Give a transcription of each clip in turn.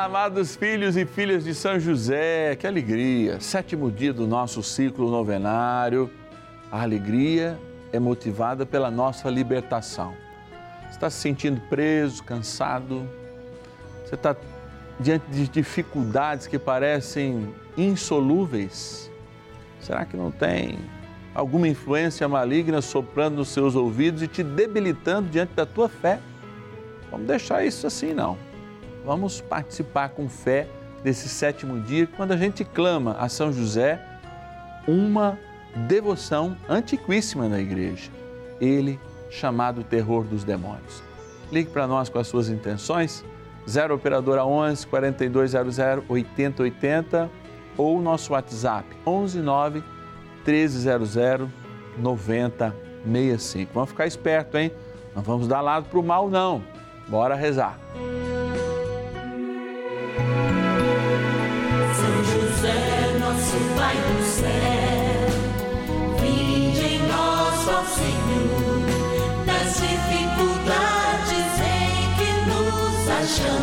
Amados filhos e filhas de São José, que alegria! Sétimo dia do nosso ciclo novenário. A alegria é motivada pela nossa libertação. Você está se sentindo preso, cansado? Você está diante de dificuldades que parecem insolúveis? Será que não tem alguma influência maligna soprando nos seus ouvidos e te debilitando diante da tua fé? Vamos deixar isso assim, não Vamos participar com fé desse sétimo dia, quando a gente clama a São José uma devoção antiquíssima na igreja. Ele chamado terror dos demônios. Ligue para nós com as suas intenções, 0 operadora 11 4200 8080 ou nosso WhatsApp 11 9 1300 9065. Vamos ficar esperto, hein? Não vamos dar lado para o mal, não. Bora rezar. achamos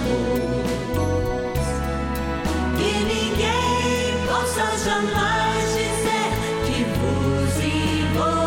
que ninguém possa jamais dizer que vos envolve.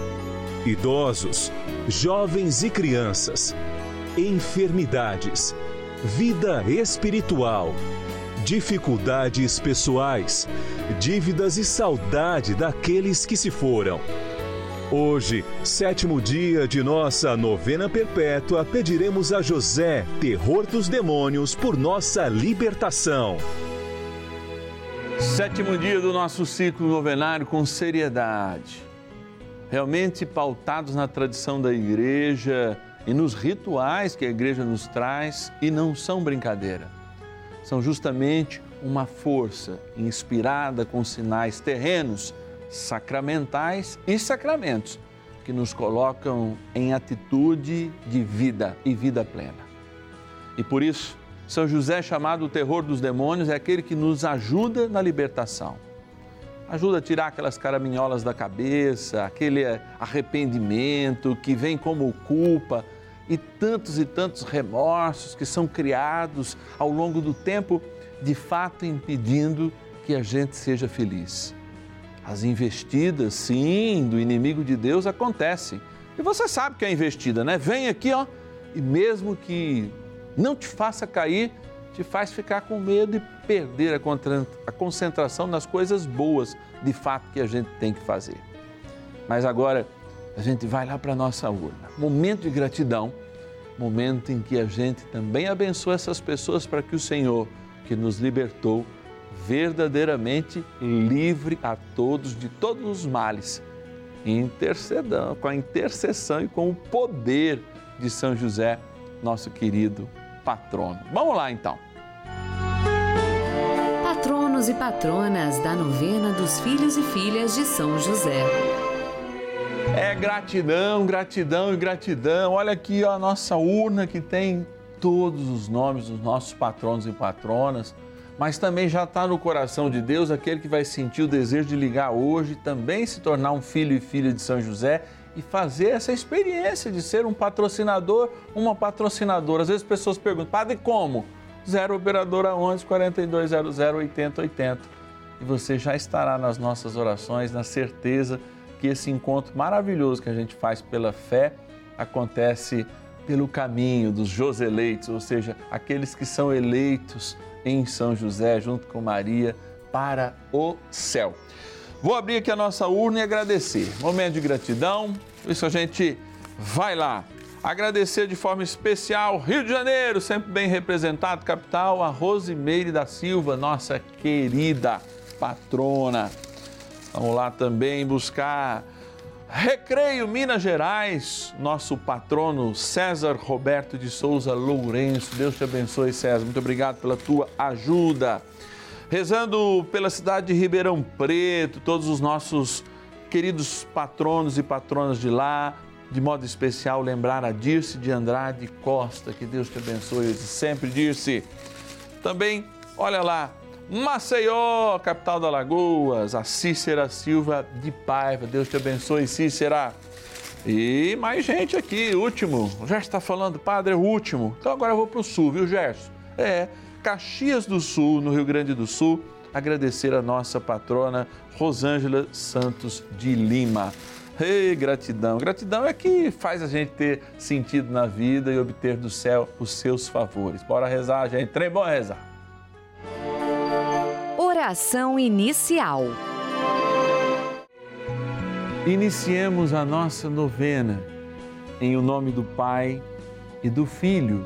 idosos, jovens e crianças, enfermidades, vida espiritual, dificuldades pessoais, dívidas e saudade daqueles que se foram. Hoje, sétimo dia de nossa novena perpétua, pediremos a José, terror dos demônios, por nossa libertação. Sétimo dia do nosso ciclo novenário com seriedade realmente pautados na tradição da igreja e nos rituais que a igreja nos traz e não são brincadeira. São justamente uma força inspirada com sinais terrenos, sacramentais e sacramentos que nos colocam em atitude de vida e vida plena. E por isso, São José, chamado o terror dos demônios, é aquele que nos ajuda na libertação ajuda a tirar aquelas caraminholas da cabeça, aquele arrependimento que vem como culpa e tantos e tantos remorsos que são criados ao longo do tempo, de fato impedindo que a gente seja feliz. As investidas, sim, do inimigo de Deus acontecem. E você sabe que é investida, né? Vem aqui, ó, e mesmo que não te faça cair, te faz ficar com medo e perder a concentração nas coisas boas de fato que a gente tem que fazer. Mas agora a gente vai lá para a nossa urna. Momento de gratidão, momento em que a gente também abençoa essas pessoas para que o Senhor, que nos libertou, verdadeiramente livre a todos de todos os males. Intercedão, com a intercessão e com o poder de São José, nosso querido patrono. Vamos lá então. Patronos e patronas da novena dos filhos e filhas de São José. É gratidão, gratidão e gratidão. Olha aqui ó, a nossa urna que tem todos os nomes dos nossos patronos e patronas, mas também já está no coração de Deus aquele que vai sentir o desejo de ligar hoje, também se tornar um filho e filha de São José e fazer essa experiência de ser um patrocinador, uma patrocinadora. Às vezes as pessoas perguntam, padre, como? 0 operadora 11 4200 8080. E você já estará nas nossas orações, na certeza que esse encontro maravilhoso que a gente faz pela fé acontece pelo caminho dos Joseleitos, ou seja, aqueles que são eleitos em São José, junto com Maria, para o céu. Vou abrir aqui a nossa urna e agradecer. Momento de gratidão. Isso a gente vai lá. Agradecer de forma especial Rio de Janeiro, sempre bem representado, capital, a Rosimeire da Silva, nossa querida patrona. Vamos lá também buscar Recreio Minas Gerais, nosso patrono César Roberto de Souza Lourenço. Deus te abençoe, César. Muito obrigado pela tua ajuda. Rezando pela cidade de Ribeirão Preto, todos os nossos queridos patronos e patronas de lá, de modo especial lembrar a Dirce de Andrade Costa. Que Deus te abençoe sempre, Dirce. Também, olha lá, Maceió, capital da Lagoas, a Cícera Silva de Paiva. Deus te abençoe, Cícera. E mais gente aqui, último. O Gerson está falando, padre, é o último. Então agora eu vou para o sul, viu, Gerson? É, Caxias do Sul, no Rio Grande do Sul. Agradecer a nossa patrona Rosângela Santos de Lima. Ei, gratidão. Gratidão é que faz a gente ter sentido na vida e obter do céu os seus favores. Bora rezar, gente. Trem bom rezar. Oração inicial. Iniciemos a nossa novena em o nome do Pai e do Filho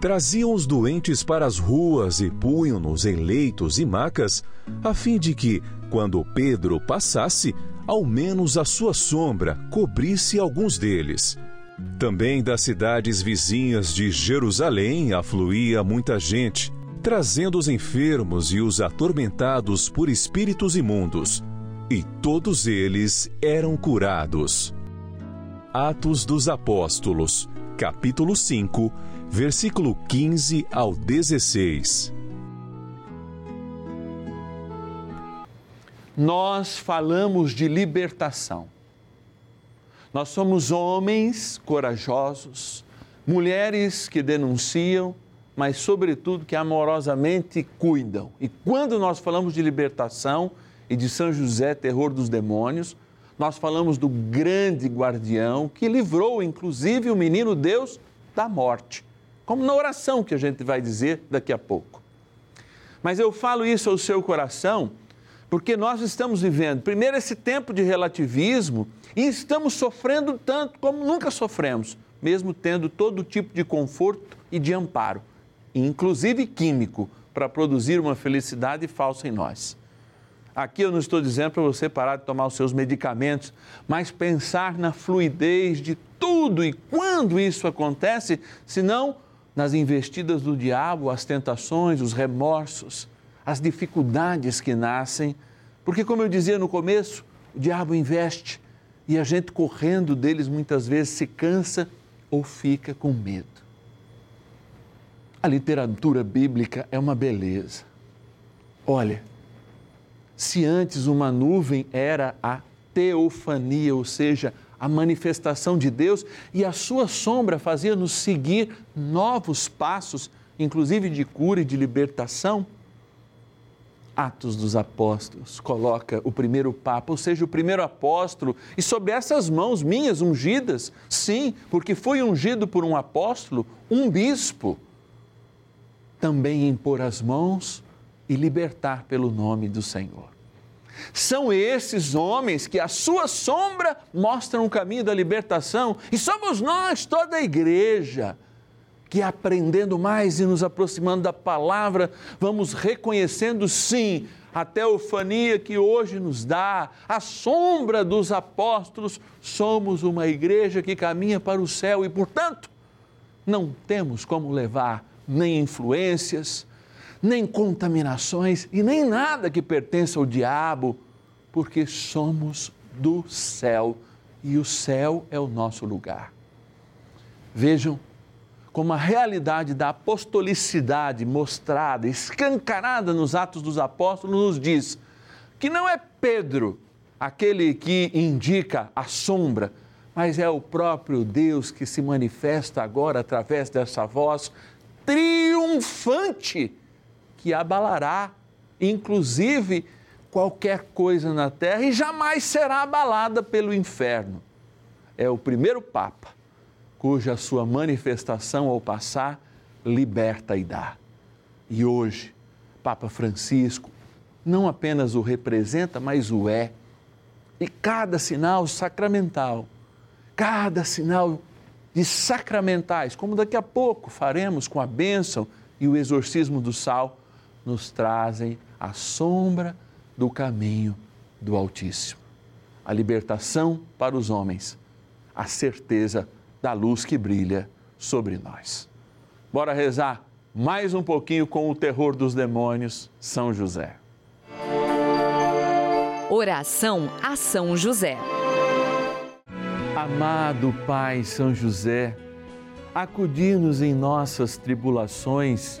Traziam os doentes para as ruas e punham-nos em leitos e macas, a fim de que, quando Pedro passasse, ao menos a sua sombra cobrisse alguns deles. Também das cidades vizinhas de Jerusalém afluía muita gente, trazendo os enfermos e os atormentados por espíritos imundos, e todos eles eram curados. Atos dos Apóstolos, capítulo 5, versículo 15 ao 16. nós falamos de libertação. Nós somos homens corajosos, mulheres que denunciam, mas, sobretudo, que amorosamente cuidam. E quando nós falamos de libertação e de São José, terror dos demônios, nós falamos do grande guardião que livrou, inclusive, o menino Deus da morte, como na oração que a gente vai dizer daqui a pouco. Mas eu falo isso ao seu coração Porque nós estamos vivendo, primeiro, esse tempo de relativismo e estamos sofrendo tanto como nunca sofremos, mesmo tendo todo tipo de conforto e de amparo, inclusive químico, para produzir uma felicidade falsa em nós. Aqui eu não estou dizendo para você parar de tomar os seus medicamentos, mas pensar na fluidez de tudo e quando isso acontece, senão nas investidas do diabo, as tentações, os remorsos, as dificuldades que nascem. Porque, como eu dizia no começo, o diabo investe e a gente correndo deles muitas vezes se cansa ou fica com medo. A literatura bíblica é uma beleza. Olha, se antes uma nuvem era a teofania, ou seja, a manifestação de Deus, e a sua sombra fazia-nos seguir novos passos, inclusive de cura e de libertação. Atos dos Apóstolos coloca o primeiro Papa, ou seja, o primeiro apóstolo, e sobre essas mãos minhas ungidas, sim, porque foi ungido por um apóstolo, um bispo, também impor as mãos e libertar pelo nome do Senhor. São esses homens que a sua sombra mostram o caminho da libertação. E somos nós, toda a igreja, que aprendendo mais e nos aproximando da palavra, vamos reconhecendo sim a teofania que hoje nos dá, a sombra dos apóstolos, somos uma igreja que caminha para o céu e, portanto, não temos como levar nem influências, nem contaminações e nem nada que pertença ao diabo, porque somos do céu e o céu é o nosso lugar. Vejam como a realidade da apostolicidade mostrada, escancarada nos Atos dos Apóstolos, nos diz que não é Pedro aquele que indica a sombra, mas é o próprio Deus que se manifesta agora através dessa voz triunfante que abalará, inclusive, qualquer coisa na terra e jamais será abalada pelo inferno. É o primeiro Papa cuja sua manifestação ao passar liberta e dá. E hoje, Papa Francisco não apenas o representa, mas o é. E cada sinal sacramental, cada sinal de sacramentais, como daqui a pouco faremos com a bênção e o exorcismo do sal, nos trazem a sombra do caminho do Altíssimo. A libertação para os homens, a certeza da luz que brilha sobre nós. Bora rezar mais um pouquinho com o terror dos demônios, São José. Oração a São José. Amado Pai São José, acudi-nos em nossas tribulações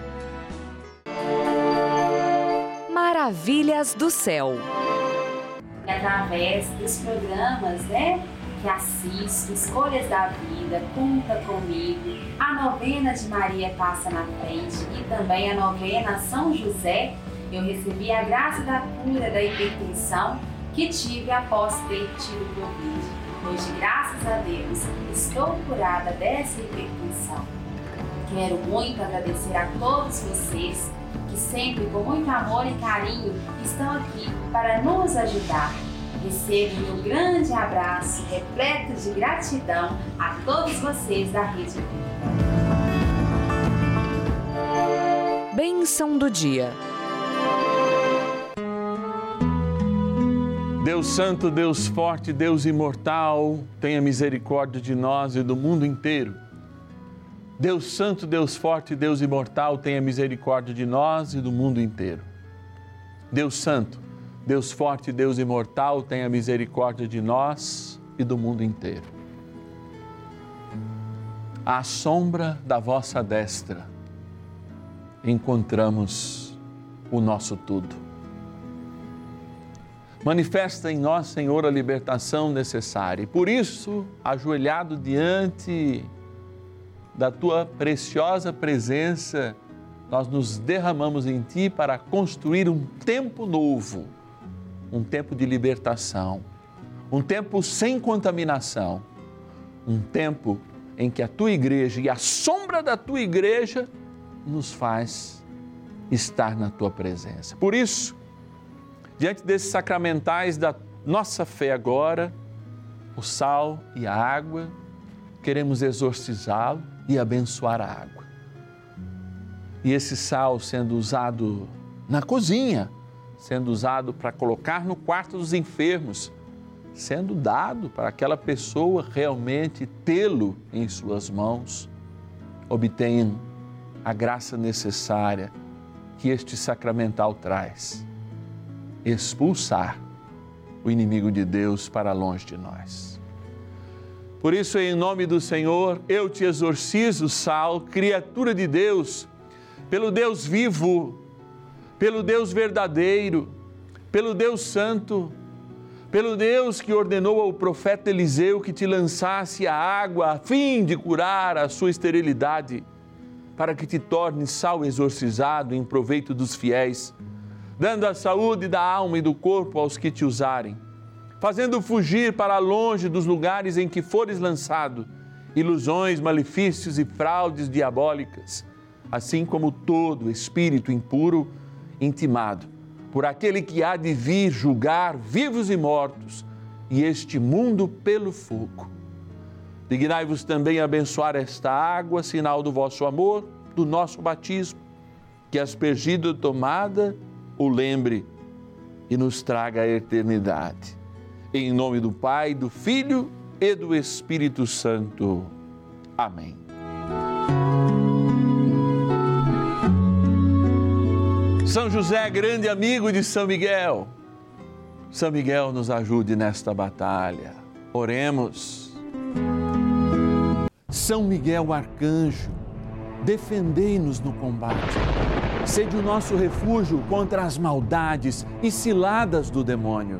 Maravilhas do céu. Através dos programas, né? Que assisto, Escolhas da Vida, Conta Comigo, a novena de Maria Passa na Frente e também a novena São José, eu recebi a graça da cura da hipertensão que tive após ter tido Covid. Hoje, graças a Deus, estou curada dessa hipertensão. Quero muito agradecer a todos vocês que sempre com muito amor e carinho estão aqui para nos ajudar. Recebo um grande abraço repleto de gratidão a todos vocês da Rede Vida. Bênção do dia. Deus Santo, Deus Forte, Deus Imortal, tenha misericórdia de nós e do mundo inteiro. Deus Santo, Deus Forte, Deus Imortal, tenha misericórdia de nós e do mundo inteiro. Deus Santo, Deus Forte, Deus Imortal, tenha misericórdia de nós e do mundo inteiro. À sombra da vossa destra, encontramos o nosso tudo Manifesta em nós, Senhor, a libertação necessária. E por isso, ajoelhado diante da tua preciosa presença, nós nos derramamos em ti para construir um tempo novo, um tempo de libertação, um tempo sem contaminação, um tempo em que a tua igreja e a sombra da tua igreja nos faz estar na tua presença. Por isso, diante desses sacramentais da nossa fé agora, o sal e a água, queremos exorcizá-lo e abençoar a água. E esse sal sendo usado na cozinha, sendo usado para colocar no quarto dos enfermos, sendo dado para aquela pessoa realmente tê-lo em suas mãos, obtenha a graça necessária que este sacramental traz expulsar o inimigo de Deus para longe de nós. Por isso, em nome do Senhor, eu te exorcizo, Sal, criatura de Deus, pelo Deus vivo, pelo Deus verdadeiro, pelo Deus santo, pelo Deus que ordenou ao profeta Eliseu que te lançasse a água a fim de curar a sua esterilidade, para que te torne sal exorcizado em proveito dos fiéis dando a saúde da alma e do corpo aos que te usarem, fazendo fugir para longe dos lugares em que fores lançado ilusões, malefícios e fraudes diabólicas, assim como todo espírito impuro intimado por aquele que há de vir julgar vivos e mortos e este mundo pelo fogo. Dignai-vos também abençoar esta água, sinal do vosso amor, do nosso batismo, que aspergido tomada o lembre e nos traga a eternidade. Em nome do Pai, do Filho e do Espírito Santo. Amém. São José, grande amigo de São Miguel. São Miguel nos ajude nesta batalha. Oremos. São Miguel, arcanjo, defendei-nos no combate Sede o nosso refúgio contra as maldades e ciladas do demônio.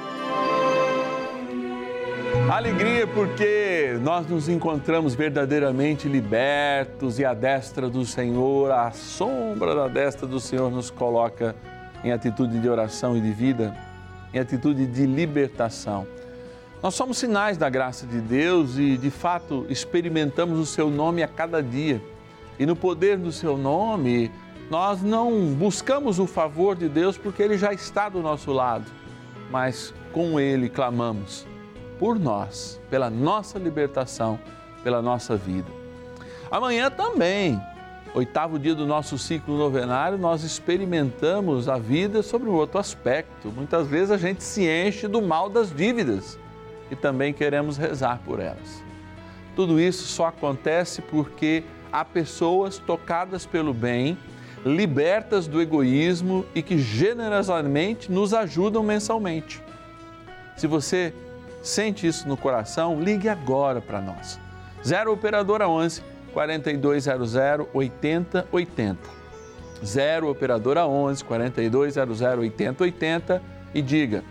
Alegria porque nós nos encontramos verdadeiramente libertos e a destra do Senhor, a sombra da destra do Senhor nos coloca em atitude de oração e de vida, em atitude de libertação. Nós somos sinais da graça de Deus e, de fato, experimentamos o Seu nome a cada dia. E no poder do Seu nome, nós não buscamos o favor de Deus porque Ele já está do nosso lado, mas com Ele clamamos por nós, pela nossa libertação, pela nossa vida. Amanhã também oitavo dia do nosso ciclo novenário, nós experimentamos a vida sobre um outro aspecto. Muitas vezes a gente se enche do mal das dívidas e também queremos rezar por elas. Tudo isso só acontece porque há pessoas tocadas pelo bem, libertas do egoísmo e que generosamente nos ajudam mensalmente. Se você sente isso no coração, ligue agora para nós. 0 Operadora 11 4200 8080. 0 Operadora 11 4200 8080 e diga: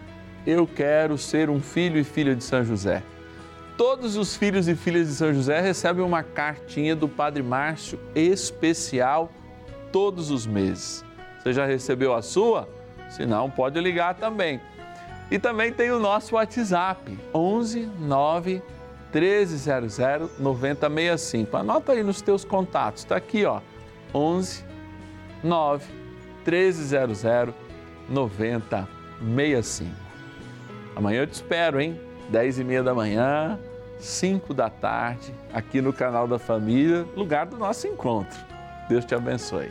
Eu quero ser um filho e filha de São José. Todos os filhos e filhas de São José recebem uma cartinha do Padre Márcio especial todos os meses. Você já recebeu a sua? Se não, pode ligar também. E também tem o nosso WhatsApp, 11 9 1300 9065. Anota aí nos teus contatos, está aqui, ó, 11 9 1300 9065. Amanhã eu te espero, hein? 10 e meia da manhã, 5 da tarde, aqui no canal da Família, lugar do nosso encontro. Deus te abençoe.